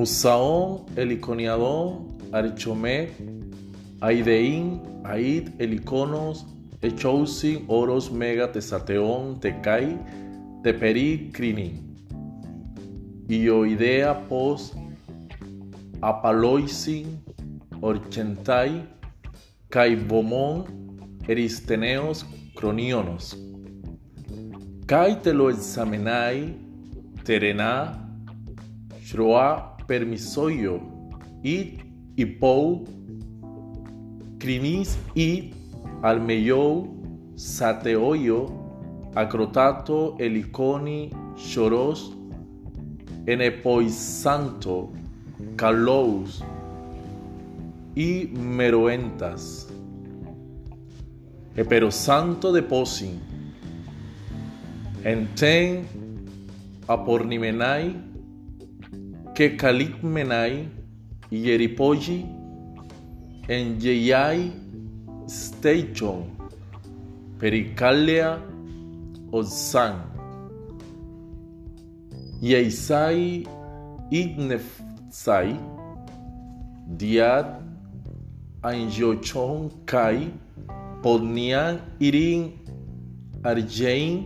Musaón, Heliconiadón, Arichomé, Aideín, Aid, Heliconos, Echousin, Oros, Mega, Tesateón, Tecai, Teperi, Crinin. Ioidea, Pos, Apaloisin, Orchentai, Caibomón, Eristeneos, Cronionos. Kai te lo examenai, terena, shroa permisoio, it ipou, crinis it almeyou, sateoio, acrotato eliconi, choros, enepoisanto, calous, y meroentas. Pero santo de posin, enten apornimenai, Kekalik-Menai, Yeripoji, Enjeyai Station, pericalia Osan, Yeisai Idnefsai, Diad anjochon Kai, Podnian Irin Arjein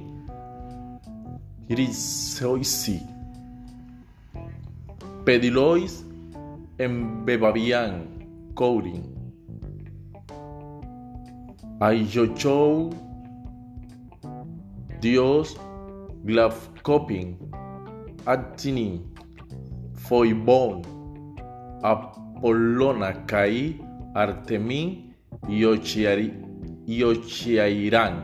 Irisoisi. Pedilois embebabian courin. Ayochou Dios glavcopin atini foibon Apollona kai Artemin y Ochiairán,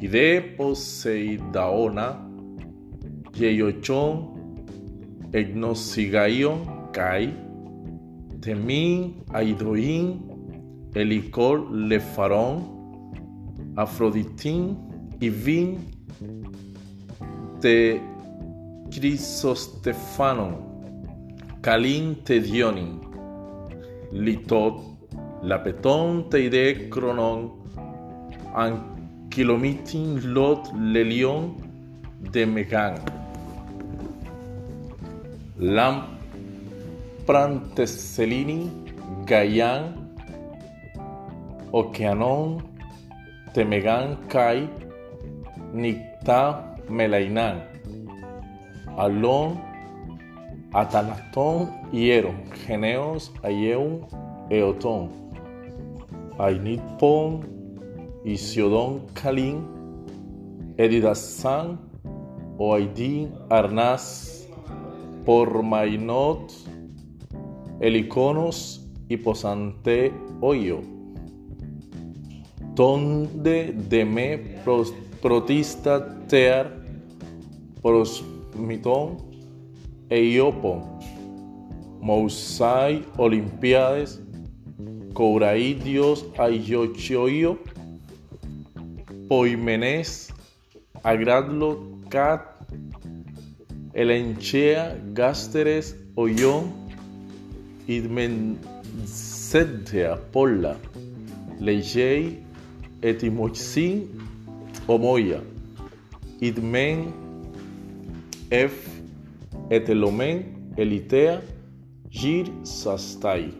y Poseidaona, Yeyochon, Egnosigaion, Kai, Temin, Aidoin, Elicor, Lefarón, Afroditín y Vin de Crisostefanon, Calín Tedionin, Litot, Lapetón teide cronon, anquilomitin lot lelion de megan. Lam pranteselini gayan okeanon temegan kai nikta melainan. Alon atanacton hieron geneos ayeun eoton. Ainitpon, Isiodon Kalin, Edidasan, Oaidin Arnas, Pormainot, Heliconos y Posante Oyo. Donde deme protista tear prosmiton e iopon, Mousai Olimpiades, Couraí Dios Ayochioio, Poimenes, Agradlo Cat, Elenchea, Gásteres, Oyon, Idmensedia, Polla, Lejei, Etimoxin, Omoya, Idmen, F, Etelomen, Elitea, Gir Sastai.